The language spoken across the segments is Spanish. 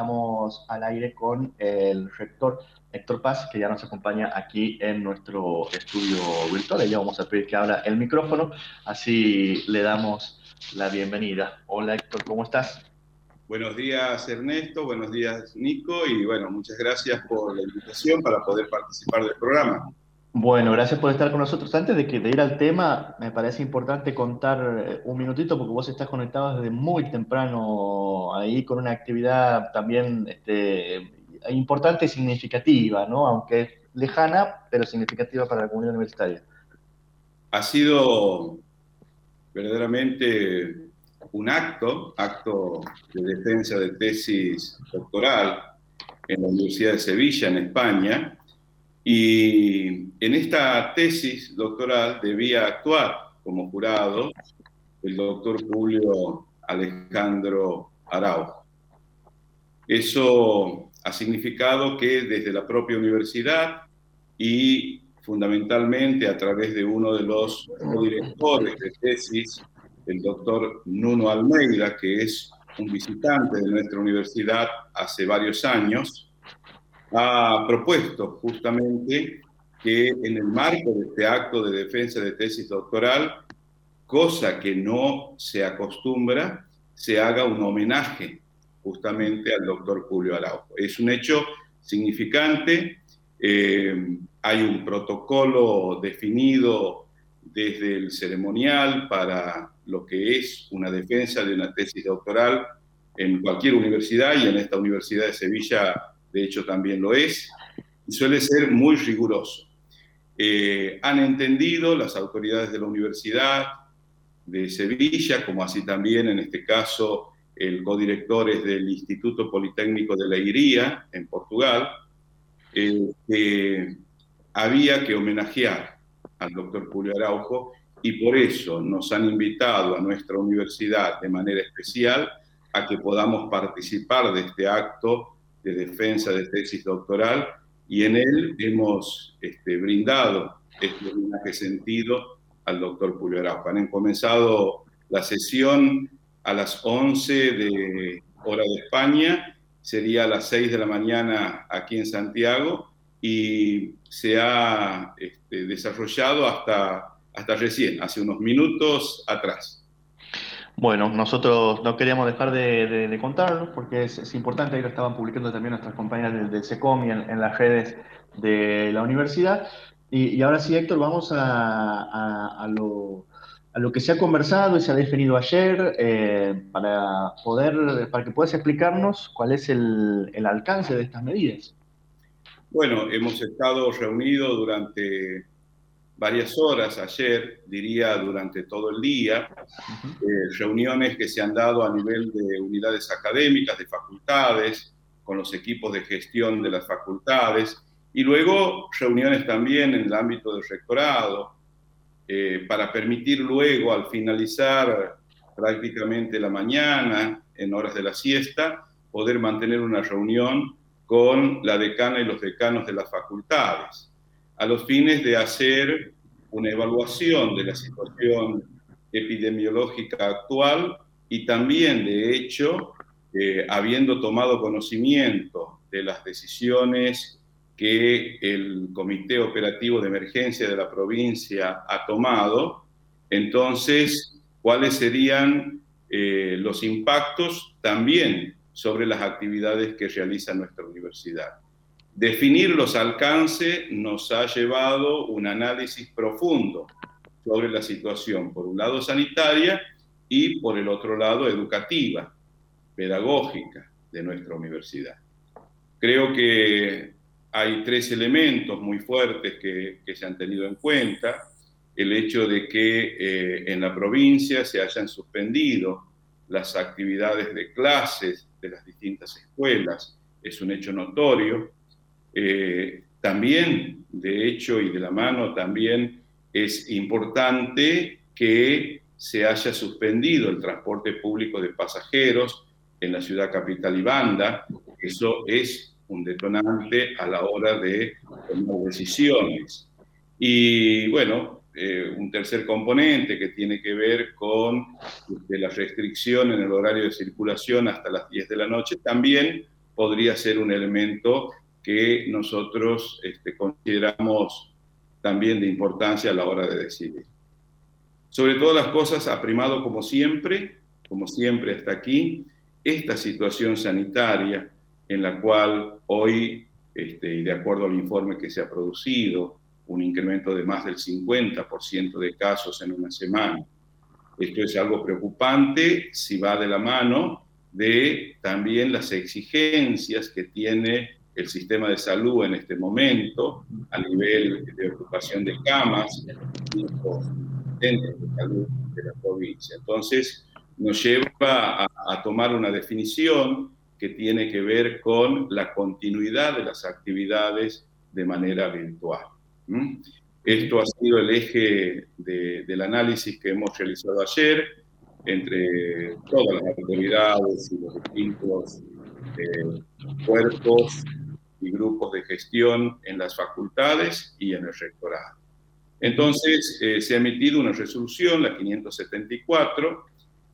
estamos al aire con el rector Héctor Paz, que ya nos acompaña aquí en nuestro estudio virtual. Ya vamos a pedir que abra el micrófono, así le damos la bienvenida. Hola Héctor, ¿cómo estás? Buenos días Ernesto, buenos días Nico y bueno, muchas gracias por la invitación para poder participar del programa. Bueno, gracias por estar con nosotros. Antes de, que, ir al tema, me parece importante contar eh, un minutito porque vos estás conectado desde muy temprano ahí con una actividad también este, importante y significativa, ¿no? Aunque lejana, pero significativa para la comunidad universitaria. Ha sido verdaderamente un acto, acto de defensa de tesis doctoral en la Universidad de Sevilla, en España, y en esta tesis doctoral debía actuar como jurado el doctor Julio Alejandro Araujo. Eso ha significado que desde la propia universidad y fundamentalmente a través de uno de los directores de tesis, el doctor Nuno Almeida, que es un visitante de nuestra universidad hace varios años, ha propuesto justamente que en el marco de este acto de defensa de tesis doctoral, cosa que no se acostumbra, se haga un homenaje justamente al doctor Julio Araujo. Es un hecho significante, eh, hay un protocolo definido desde el ceremonial para lo que es una defensa de una tesis doctoral en cualquier universidad y en esta Universidad de Sevilla de hecho también lo es, y suele ser muy riguroso. Eh, han entendido las autoridades de la Universidad de Sevilla, como así también en este caso el codirector es del Instituto Politécnico de la Iría, en Portugal, eh, que había que homenajear al doctor Julio Araujo y por eso nos han invitado a nuestra universidad de manera especial a que podamos participar de este acto de defensa de tesis doctoral y en él hemos este, brindado este homenaje sentido al doctor Julio Araujo. Han comenzado la sesión a las 11 de hora de España, sería a las 6 de la mañana aquí en Santiago y se ha este, desarrollado hasta, hasta recién, hace unos minutos atrás. Bueno, nosotros no queríamos dejar de, contarlo porque es, importante, ahí lo estaban publicando también nuestras compañeras del, SECOM y en, las redes de la universidad. Y, ahora sí, Héctor, vamos a, lo, que se ha conversado y se ha definido ayer eh, para, poder, para que puedas explicarnos cuál es el alcance de estas medidas. Bueno, hemos estado reunidos durante varias horas ayer, diría durante todo el día, eh, reuniones que se han dado a nivel de unidades académicas, de facultades, con los equipos de gestión de las facultades, y luego reuniones también en el ámbito del rectorado, eh, para permitir luego, al finalizar prácticamente la mañana, en horas de la siesta, poder mantener una reunión con la decana y los decanos de las facultades a los fines de hacer una evaluación de la situación epidemiológica actual y también, de hecho, eh, habiendo tomado conocimiento de las decisiones que el Comité Operativo de Emergencia de la provincia ha tomado, entonces, cuáles serían eh, los impactos también sobre las actividades que realiza nuestra universidad. Definir los alcances nos ha llevado un análisis profundo sobre la situación, por un lado sanitaria y por el otro lado educativa, pedagógica de nuestra universidad. Creo que hay tres elementos muy fuertes que, se han tenido en cuenta. El hecho de que eh, en la provincia se hayan suspendido las actividades de clases de las distintas escuelas es un hecho notorio. Eh, también, de hecho y de la mano, también es importante que se haya suspendido el transporte público de pasajeros en la ciudad capital y banda. Eso es un detonante a la hora de tomar decisiones. Y bueno, eh, un tercer componente que tiene que ver con este, la restricción en el horario de circulación hasta las 10 de la noche, también podría ser un elemento que nosotros este, consideramos también de importancia a la hora de decidir. Sobre todas las cosas, ha primado como siempre, como siempre hasta aquí, esta situación sanitaria en la cual hoy, este, y de acuerdo al informe que se ha producido, un incremento de más del 50% de casos en una semana. Esto es algo preocupante si va de la mano de también las exigencias que tiene el sistema de salud en este momento a nivel de ocupación de camas dentro de salud de la provincia. Entonces, nos lleva a, tomar una definición que tiene que ver con la continuidad de las actividades de manera virtual. Esto ha sido el eje del análisis que hemos realizado ayer entre todas las autoridades y los distintos eh, cuerpos y grupos de gestión en las facultades y en el rectorado. Entonces, eh, se ha emitido una resolución, la 574,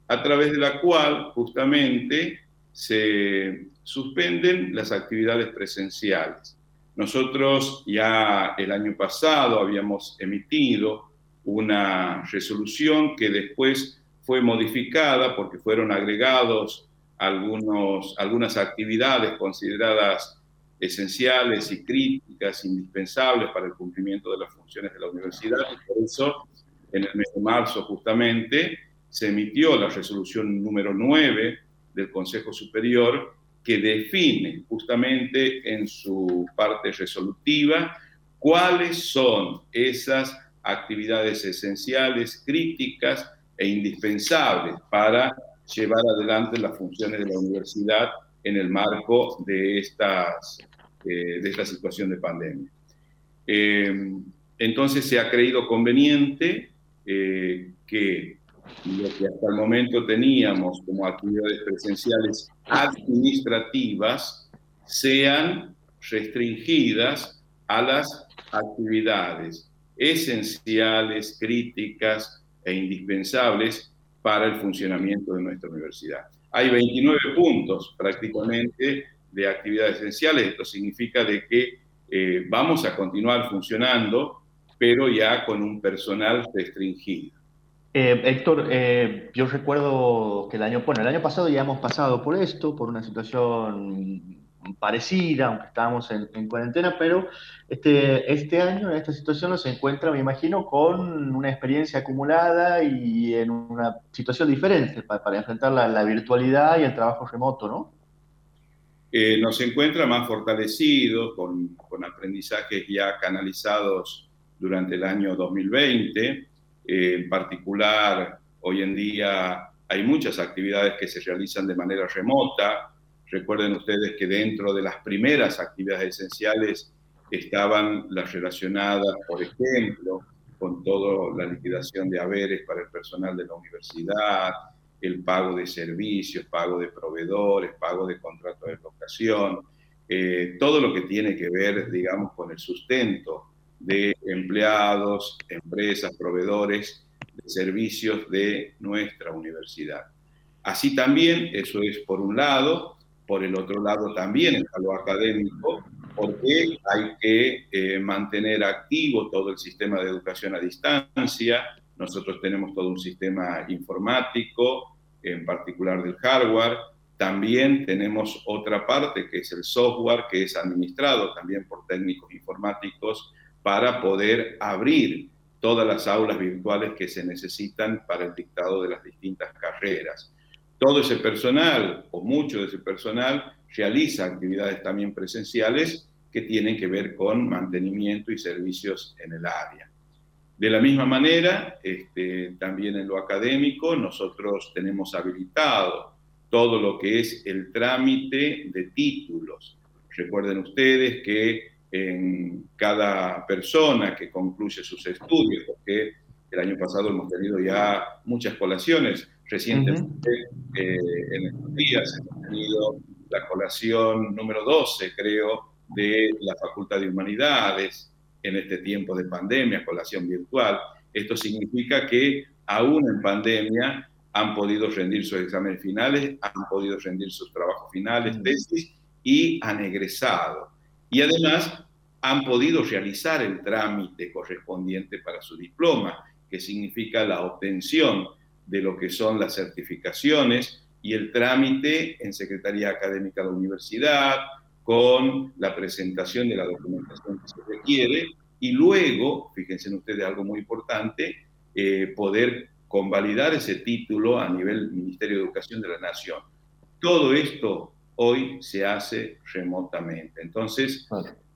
a través de la cual justamente se suspenden las actividades presenciales. Nosotros ya el año pasado habíamos emitido una resolución que después fue modificada porque fueron agregados algunos, algunas actividades consideradas esenciales y críticas, indispensables para el cumplimiento de las funciones de la universidad. Por eso, en el mes de marzo justamente, se emitió la resolución número 9 del Consejo Superior que define justamente en su parte resolutiva cuáles son esas actividades esenciales, críticas e indispensables para llevar adelante las funciones de la universidad en el marco eh, de esta situación de pandemia. Eh, entonces se ha creído conveniente eh, que lo que hasta el momento teníamos como actividades presenciales administrativas sean restringidas a las actividades esenciales, críticas e indispensables para el funcionamiento de nuestra universidad. Hay 29 puntos prácticamente de actividades esenciales. Esto significa de que eh, vamos a continuar funcionando, pero ya con un personal restringido. Eh, Héctor, eh, yo recuerdo que el año, bueno, el año pasado ya hemos pasado por esto, por una situación parecida, aunque estábamos en, cuarentena, pero este, este año, en esta situación, se encuentra, me imagino, con una experiencia acumulada y en una situación diferente para, enfrentar la, virtualidad y el trabajo remoto, ¿no? Eh, nos encuentra más fortalecidos, con, con aprendizajes ya canalizados durante el año 2020 en particular, hoy en día hay muchas actividades que se realizan de manera remota. Recuerden ustedes que dentro de las primeras actividades esenciales estaban las relacionadas, por ejemplo, con toda la liquidación de haberes para el personal de la universidad, el pago de servicios, pago de proveedores, pago de contratos de locación, eh, todo lo que tiene que ver, digamos, con el sustento de empleados, empresas, proveedores de servicios de nuestra universidad. Así también, eso es por un lado, por el otro lado también está lo académico, porque hay que eh, mantener activo todo el sistema de educación a distancia. Nosotros tenemos todo un sistema informático, en particular del hardware. También tenemos otra parte que es el software, que es administrado también por técnicos informáticos para poder abrir todas las aulas virtuales que se necesitan para el dictado de las distintas carreras. Todo ese personal, o mucho de ese personal, realiza actividades también presenciales que tienen que ver con mantenimiento y servicios en el área. De la misma manera, este, también en lo académico, nosotros tenemos habilitado todo lo que es el trámite de títulos. Recuerden ustedes que en cada persona que concluye sus estudios, porque el año pasado hemos tenido ya muchas colaciones. Recientemente, eh, en estos días, hemos tenido la colación número 12, creo, de la Facultad de Humanidades en este tiempo de pandemia, colación virtual. Esto significa que aún en pandemia han podido rendir sus exámenes finales, han podido rendir sus trabajos finales, tesis, y han egresado. Y además han podido realizar el trámite correspondiente para su diploma, que significa la obtención de lo que son las certificaciones y el trámite en Secretaría Académica de la Universidad, con la presentación de la documentación que se requiere, y luego, fíjense ustedes algo muy importante, eh, poder convalidar ese título a nivel Ministerio de Educación de la Nación. Todo esto hoy se hace remotamente. Entonces,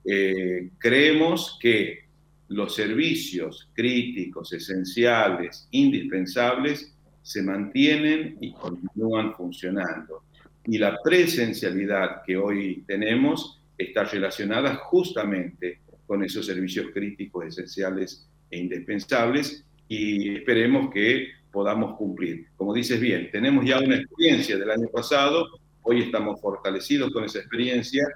eh, creemos que los servicios críticos, esenciales, indispensables, se mantienen y continúan funcionando. Y la presencialidad que hoy tenemos está relacionada justamente con esos servicios críticos, esenciales e indispensables y esperemos que podamos cumplir. Como dices bien, tenemos ya una experiencia del año pasado, hoy estamos fortalecidos con esa experiencia,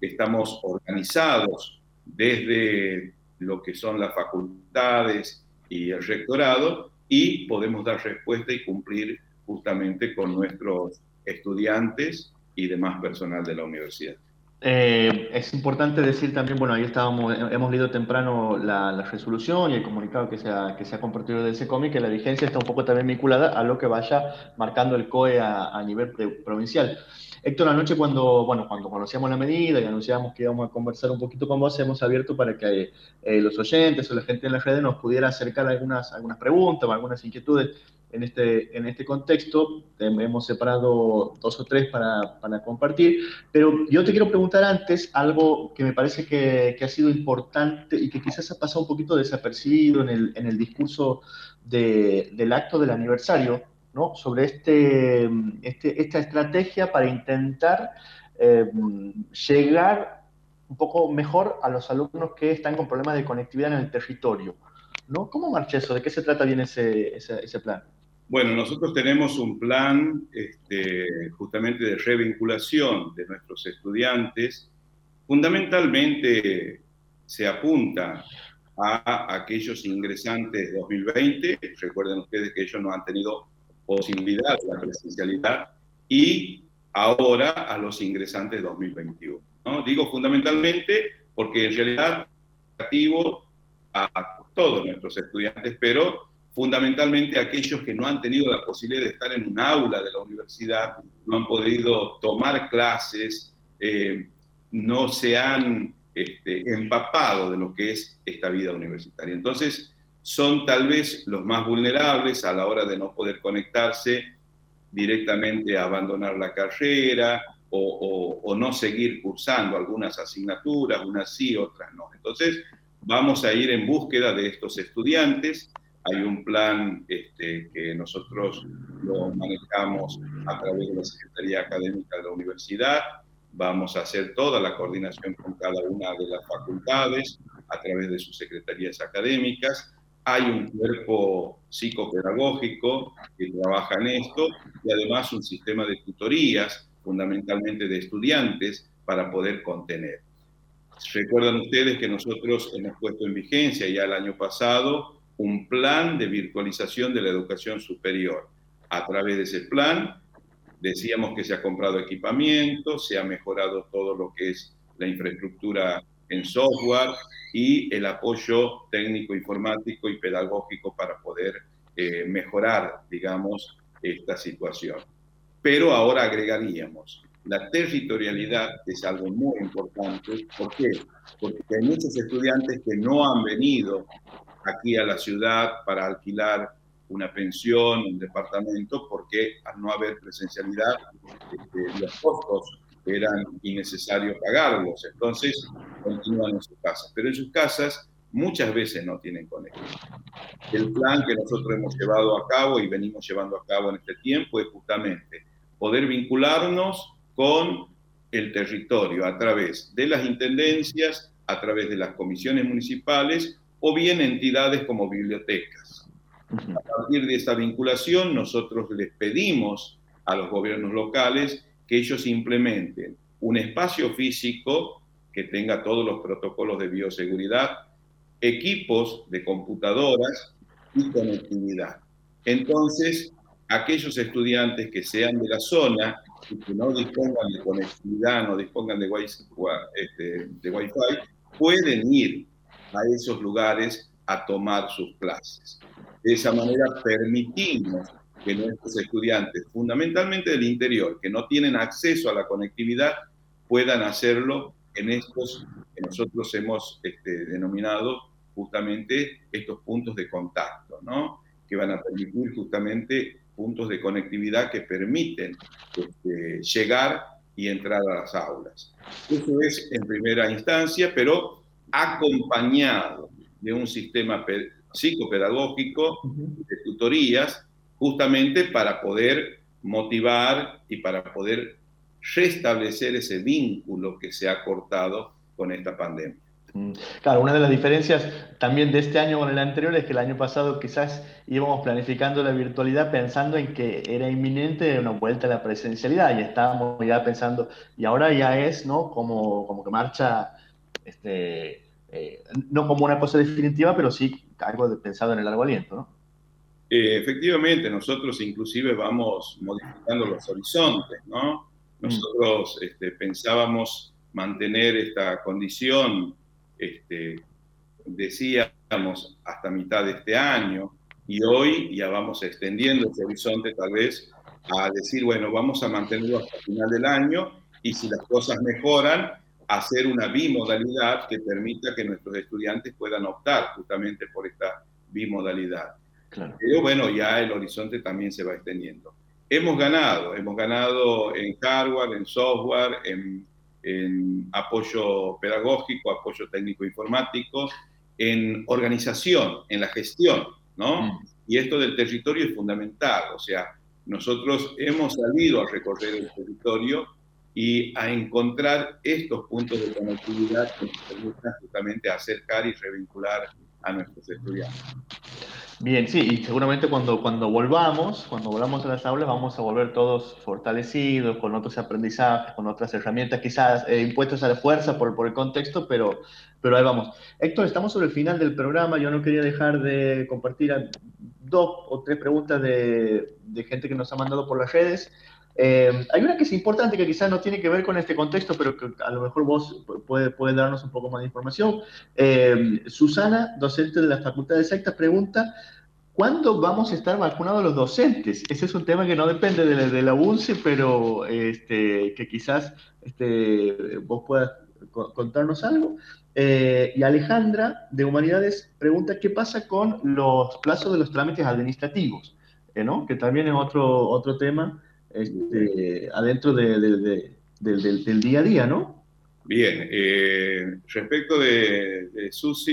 estamos organizados desde lo que son las facultades y el rectorado y podemos dar respuesta y cumplir justamente con nuestros estudiantes y demás personal de la universidad. Eh, es importante decir también, bueno, ahí estábamos, hemos leído temprano la, resolución y el comunicado que se ha, que se compartido de cómic, que la vigencia está un poco también vinculada a lo que vaya marcando el COE a, nivel provincial. Héctor, anoche cuando, bueno, cuando conocíamos la medida y anunciamos que íbamos a conversar un poquito con vos, hemos abierto para que eh, los oyentes o la gente en las redes nos pudiera acercar algunas, algunas preguntas o algunas inquietudes en este, en este contexto. Hemos separado dos o tres para, para, compartir, pero yo te quiero preguntar antes algo que me parece que, que, ha sido importante y que quizás ha pasado un poquito desapercibido en el, en el discurso de, del acto del aniversario, ¿no? sobre este, este, esta estrategia para intentar eh, llegar un poco mejor a los alumnos que están con problemas de conectividad en el territorio. ¿no? ¿Cómo marcha eso? ¿De qué se trata bien ese, plan? Bueno, nosotros tenemos un plan este, justamente de revinculación de nuestros estudiantes. Fundamentalmente se apunta a aquellos ingresantes 2020, recuerden ustedes que ellos no han tenido posibilidad de la presencialidad, y ahora a los ingresantes 2021. ¿no? Digo fundamentalmente porque en realidad activo a todos nuestros estudiantes, pero fundamentalmente aquellos que no han tenido la posibilidad de estar en un aula de la universidad, no han podido tomar clases, eh, no se han este, empapado de lo que es esta vida universitaria. Entonces, son tal vez los más vulnerables a la hora de no poder conectarse directamente a abandonar la carrera o, no seguir cursando algunas asignaturas, unas sí, otras no. Entonces, vamos a ir en búsqueda de estos estudiantes hay un plan este, que nosotros lo manejamos a través de la Secretaría Académica de la Universidad. Vamos a hacer toda la coordinación con cada una de las facultades a través de sus secretarías académicas. Hay un cuerpo psicopedagógico que trabaja en esto y además un sistema de tutorías, fundamentalmente de estudiantes, para poder contener. Recuerdan ustedes que nosotros hemos puesto en vigencia ya el año pasado un plan de virtualización de la educación superior. A través de ese plan, decíamos que se ha comprado equipamiento, se ha mejorado todo lo que es la infraestructura en software y el apoyo técnico, informático y pedagógico para poder eh, mejorar, digamos, esta situación. Pero ahora agregaríamos la territorialidad, es algo muy importante. ¿Por qué? Porque hay muchos estudiantes que no han venido aquí a la ciudad para alquilar una pensión, un departamento, porque al no haber presencialidad, este, los costos eran innecesarios pagarlos. Entonces, continúan en sus casas. Pero en sus casas muchas veces no tienen conexión. El plan que nosotros hemos llevado a cabo y venimos llevando a cabo en este tiempo es justamente poder vincularnos con el territorio a través de las intendencias, a través de las comisiones municipales o bien entidades como bibliotecas. A partir de esta vinculación, nosotros les pedimos a los gobiernos locales que ellos implementen un espacio físico que tenga todos los protocolos de bioseguridad, equipos de computadoras y conectividad. Entonces, aquellos estudiantes que sean de la zona y que no dispongan de conectividad, no dispongan de, este, Wi-Fi, pueden ir a esos lugares a tomar sus clases. De esa manera permitimos que nuestros estudiantes, fundamentalmente del interior, que no tienen acceso a la conectividad, puedan hacerlo en estos que nosotros hemos este, denominado justamente estos puntos de contacto, ¿no? que van a permitir justamente puntos de conectividad que permiten este, llegar y entrar a las aulas. Eso es en primera instancia, pero acompañado de un sistema psicopedagógico de tutorías, justamente para poder motivar y para poder restablecer ese vínculo que se ha cortado con esta pandemia. Mm. Claro, una de las diferencias también de este año con el anterior es que el año pasado quizás íbamos planificando la virtualidad pensando en que era inminente una vuelta a la presencialidad y estábamos ya pensando, y ahora ya es, ¿no? Como, como que marcha, este, eh, no como una cosa definitiva, pero sí algo pensado en el largo aliento, ¿no? Eh, efectivamente, nosotros inclusive vamos modificando los horizontes, ¿no? Mm. Nosotros este, pensábamos mantener esta condición este, decíamos hasta mitad de este año, y hoy ya vamos extendiendo ese horizonte tal vez a decir, bueno, vamos a mantenerlo hasta el final del año y si las cosas mejoran, hacer una bimodalidad que permita que nuestros estudiantes puedan optar justamente por esta bimodalidad. Pero bueno, ya el horizonte también se va extendiendo. Hemos ganado, hemos ganado en hardware, en software, en en apoyo pedagógico, apoyo técnico informático, en organización, en la gestión, ¿no? Mm. Y esto del territorio es fundamental, o sea, nosotros hemos salido a recorrer el territorio y a encontrar estos puntos de conectividad que nos permitan justamente acercar y revincular a nuestros estudiantes. Bien, sí, y seguramente cuando, cuando volvamos, cuando volvamos a las aulas, vamos a volver todos fortalecidos, con otros aprendizajes, con otras herramientas, quizás eh, impuestos a la fuerza por, por el contexto, pero, pero ahí vamos. Héctor, estamos sobre el final del programa, yo no quería dejar de compartir dos o tres preguntas de, de gente que nos ha mandado por las redes. Eh, hay una que es importante, que quizás no tiene que ver con este contexto, pero que a lo mejor vos puede, puede darnos un poco más de información. Eh, Susana, docente de la Facultad de Sectas, pregunta, ¿cuándo vamos a estar vacunados los docentes? Ese es un tema que no depende de la, UNCE, pero este, que quizás este, vos puedas contarnos algo. Eh, y Alejandra, de Humanidades, pregunta, ¿qué pasa con los plazos de los trámites administrativos? ¿no? Que también es otro, otro tema este, adentro del, día a día, ¿no? Bien, eh, respecto de, de,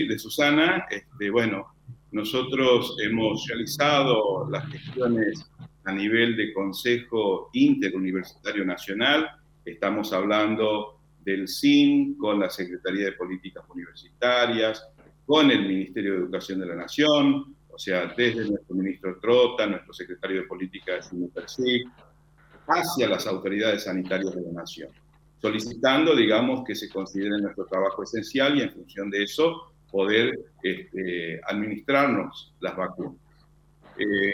de Susana, este, bueno, nosotros hemos realizado las gestiones a nivel de Consejo Interuniversitario Nacional, estamos hablando del SIN con la Secretaría de Políticas Universitarias, con el Ministerio de Educación de la Nación, o sea, desde nuestro ministro Trota, nuestro secretario de Políticas Universitarias, hacia las autoridades sanitarias de la nación, solicitando, digamos, que se considere nuestro trabajo esencial y en función de eso poder este, administrarnos las vacunas. Eh,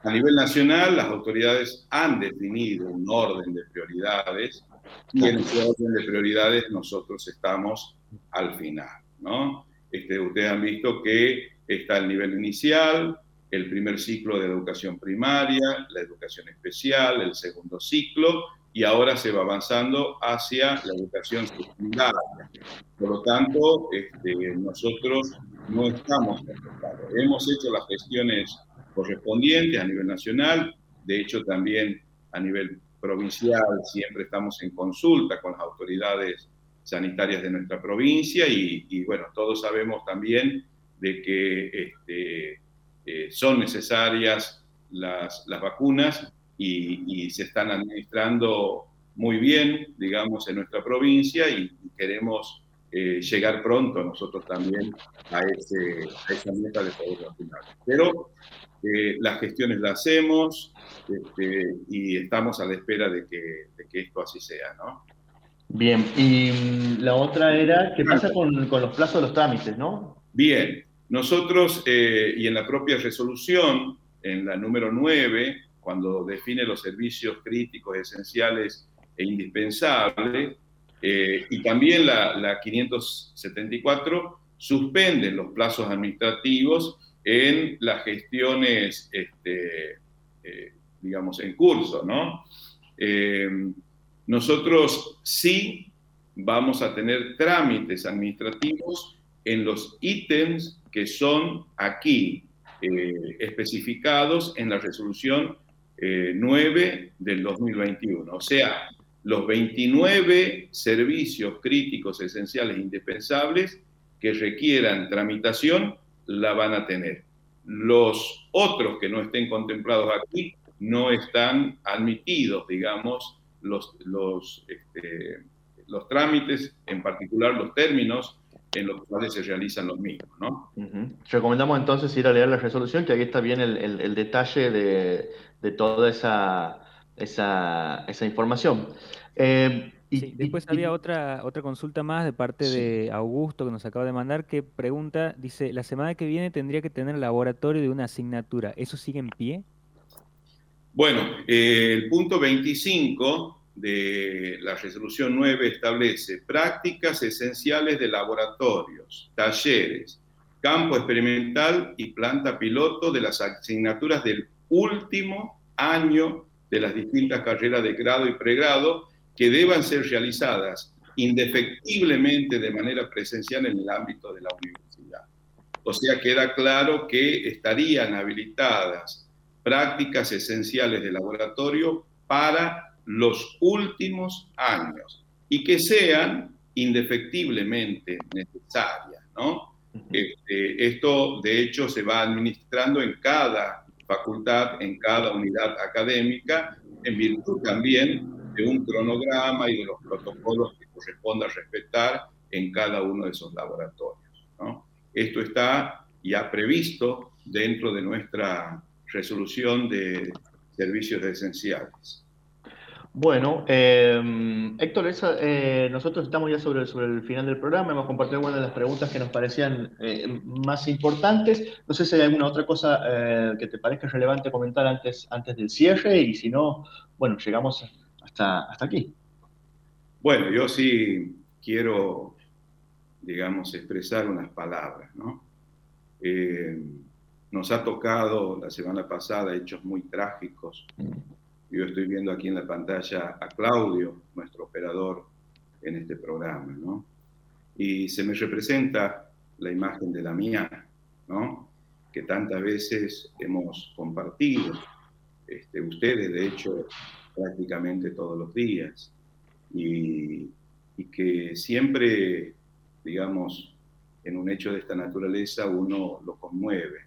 a nivel nacional, las autoridades han definido un orden de prioridades y en ese orden de prioridades nosotros estamos al final. ¿no? Este, ustedes han visto que está el nivel inicial, el primer ciclo de educación primaria, la educación especial, el segundo ciclo, y ahora se va avanzando hacia la educación secundaria. Por lo tanto, este, nosotros no estamos afectados. Hemos hecho las gestiones correspondientes a nivel nacional, de hecho también a nivel provincial siempre estamos en consulta con las autoridades sanitarias de nuestra provincia y, y bueno, todos sabemos también de que este, eh, son necesarias las, las vacunas y, se están administrando muy bien, digamos, en nuestra provincia y, queremos eh, llegar pronto nosotros también a, ese, a esa meta de poder vacunar. Pero eh, las gestiones las hacemos este, y estamos a la espera de que, de que, esto así sea, ¿no? Bien, y mm, la otra era, ¿qué pasa con, con los plazos de los trámites, no? Bien, nosotros, eh, y en la propia resolución, en la número 9, cuando define los servicios críticos, esenciales e indispensables, eh, y también la, 574 suspende los plazos administrativos en las gestiones, este, eh, digamos, en curso, ¿no? Nosotros sí vamos a tener trámites administrativos en los ítems que son aquí especificados en la resolución 9 del 2021. O sea, los 29 servicios críticos esenciales indispensables que requieran tramitación la van a tener. Los otros que no estén contemplados aquí no están admitidos, digamos, los, los, este, los trámites, en particular los términos en los cuales se realizan los mismos. ¿no? Recomendamos entonces ir a leer la resolución, que aquí está bien el, detalle de, de toda esa esa, esa información. Eh, y, después había otra, otra consulta más de parte de Augusto que nos acaba de mandar que pregunta, dice, la semana que viene tendría que tener laboratorio de una asignatura, ¿eso sigue en pie? Bueno, eh, el punto 25 de la resolución 9 establece prácticas esenciales de laboratorios, talleres, campo experimental y planta piloto de las asignaturas del último año de las distintas carreras de grado y pregrado que deban ser realizadas indefectiblemente de manera presencial en el ámbito de la universidad. O sea, queda claro que estarían habilitadas prácticas esenciales de laboratorio para los últimos años y que sean indefectiblemente necesarias. ¿no? Este, esto, de hecho, se va administrando en cada facultad en cada unidad académica, en virtud también de un cronograma y de los protocolos que corresponda respetar en cada uno de esos laboratorios. Esto está ya previsto dentro de nuestra resolución de servicios esenciales. Bueno, eh, Héctor, eh, nosotros estamos ya sobre, el final del programa, hemos compartido algunas de las preguntas que nos parecían eh, más importantes. No sé si hay alguna otra cosa que te parezca relevante comentar antes, del cierre y si no, bueno, llegamos hasta, hasta aquí. Bueno, yo sí quiero, digamos, expresar unas palabras, ¿no? nos ha tocado la semana pasada hechos muy trágicos yo estoy viendo aquí en la pantalla a Claudio, nuestro operador en este programa, ¿no? Y se me representa la imagen de mía, ¿no? Que tantas veces hemos compartido, este, ustedes de hecho prácticamente todos los días, y, y que siempre, digamos, en un hecho de esta naturaleza uno lo conmueve.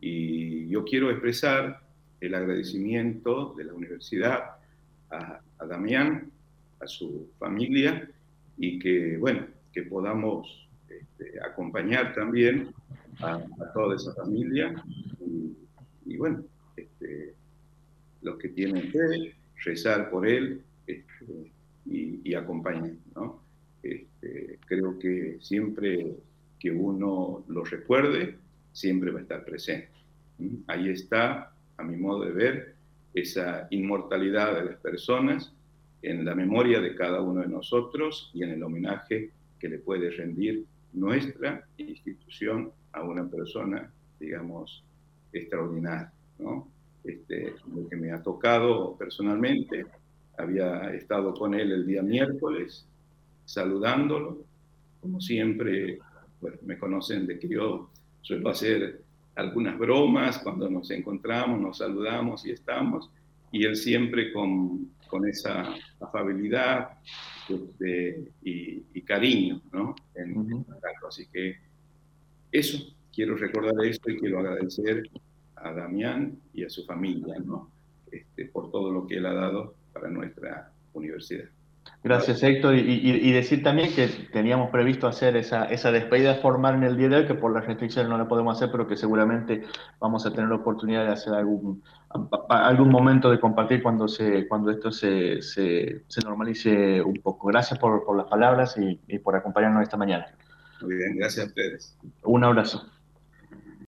Y yo quiero expresar el agradecimiento de la universidad a, Damián, a su familia y que, bueno, que podamos este, acompañar también a, toda esa familia y, bueno, este, los que tienen fe, rezar por él este, y, y, acompañar, ¿no? creo que siempre que uno lo recuerde, siempre va a estar presente. Ahí está a mi modo de ver, esa inmortalidad de las personas en la memoria de cada uno de nosotros y en el homenaje que le puede rendir nuestra institución a una persona, digamos, extraordinaria. ¿no? Este, lo que me ha tocado personalmente, había estado con él el día miércoles, saludándolo, como siempre, pues me conocen de que yo suelo hacer algunas bromas cuando nos encontramos, nos saludamos y estamos, y él siempre con, con esa afabilidad este, y, cariño, ¿no? En, Así que eso, quiero recordar esto y quiero agradecer a Damián y a su familia, ¿no? Este, por todo lo que él ha dado para nuestra universidad. Gracias, Héctor. Y, decir también que teníamos previsto hacer esa, esa despedida formal en el día de hoy, que por las restricciones no la podemos hacer, pero que seguramente vamos a tener la oportunidad de hacer algún, algún momento de compartir cuando, se, cuando esto se, se, normalice un poco. Gracias por, por las palabras y, y por acompañarnos esta mañana. Muy bien, gracias a ustedes. Un abrazo.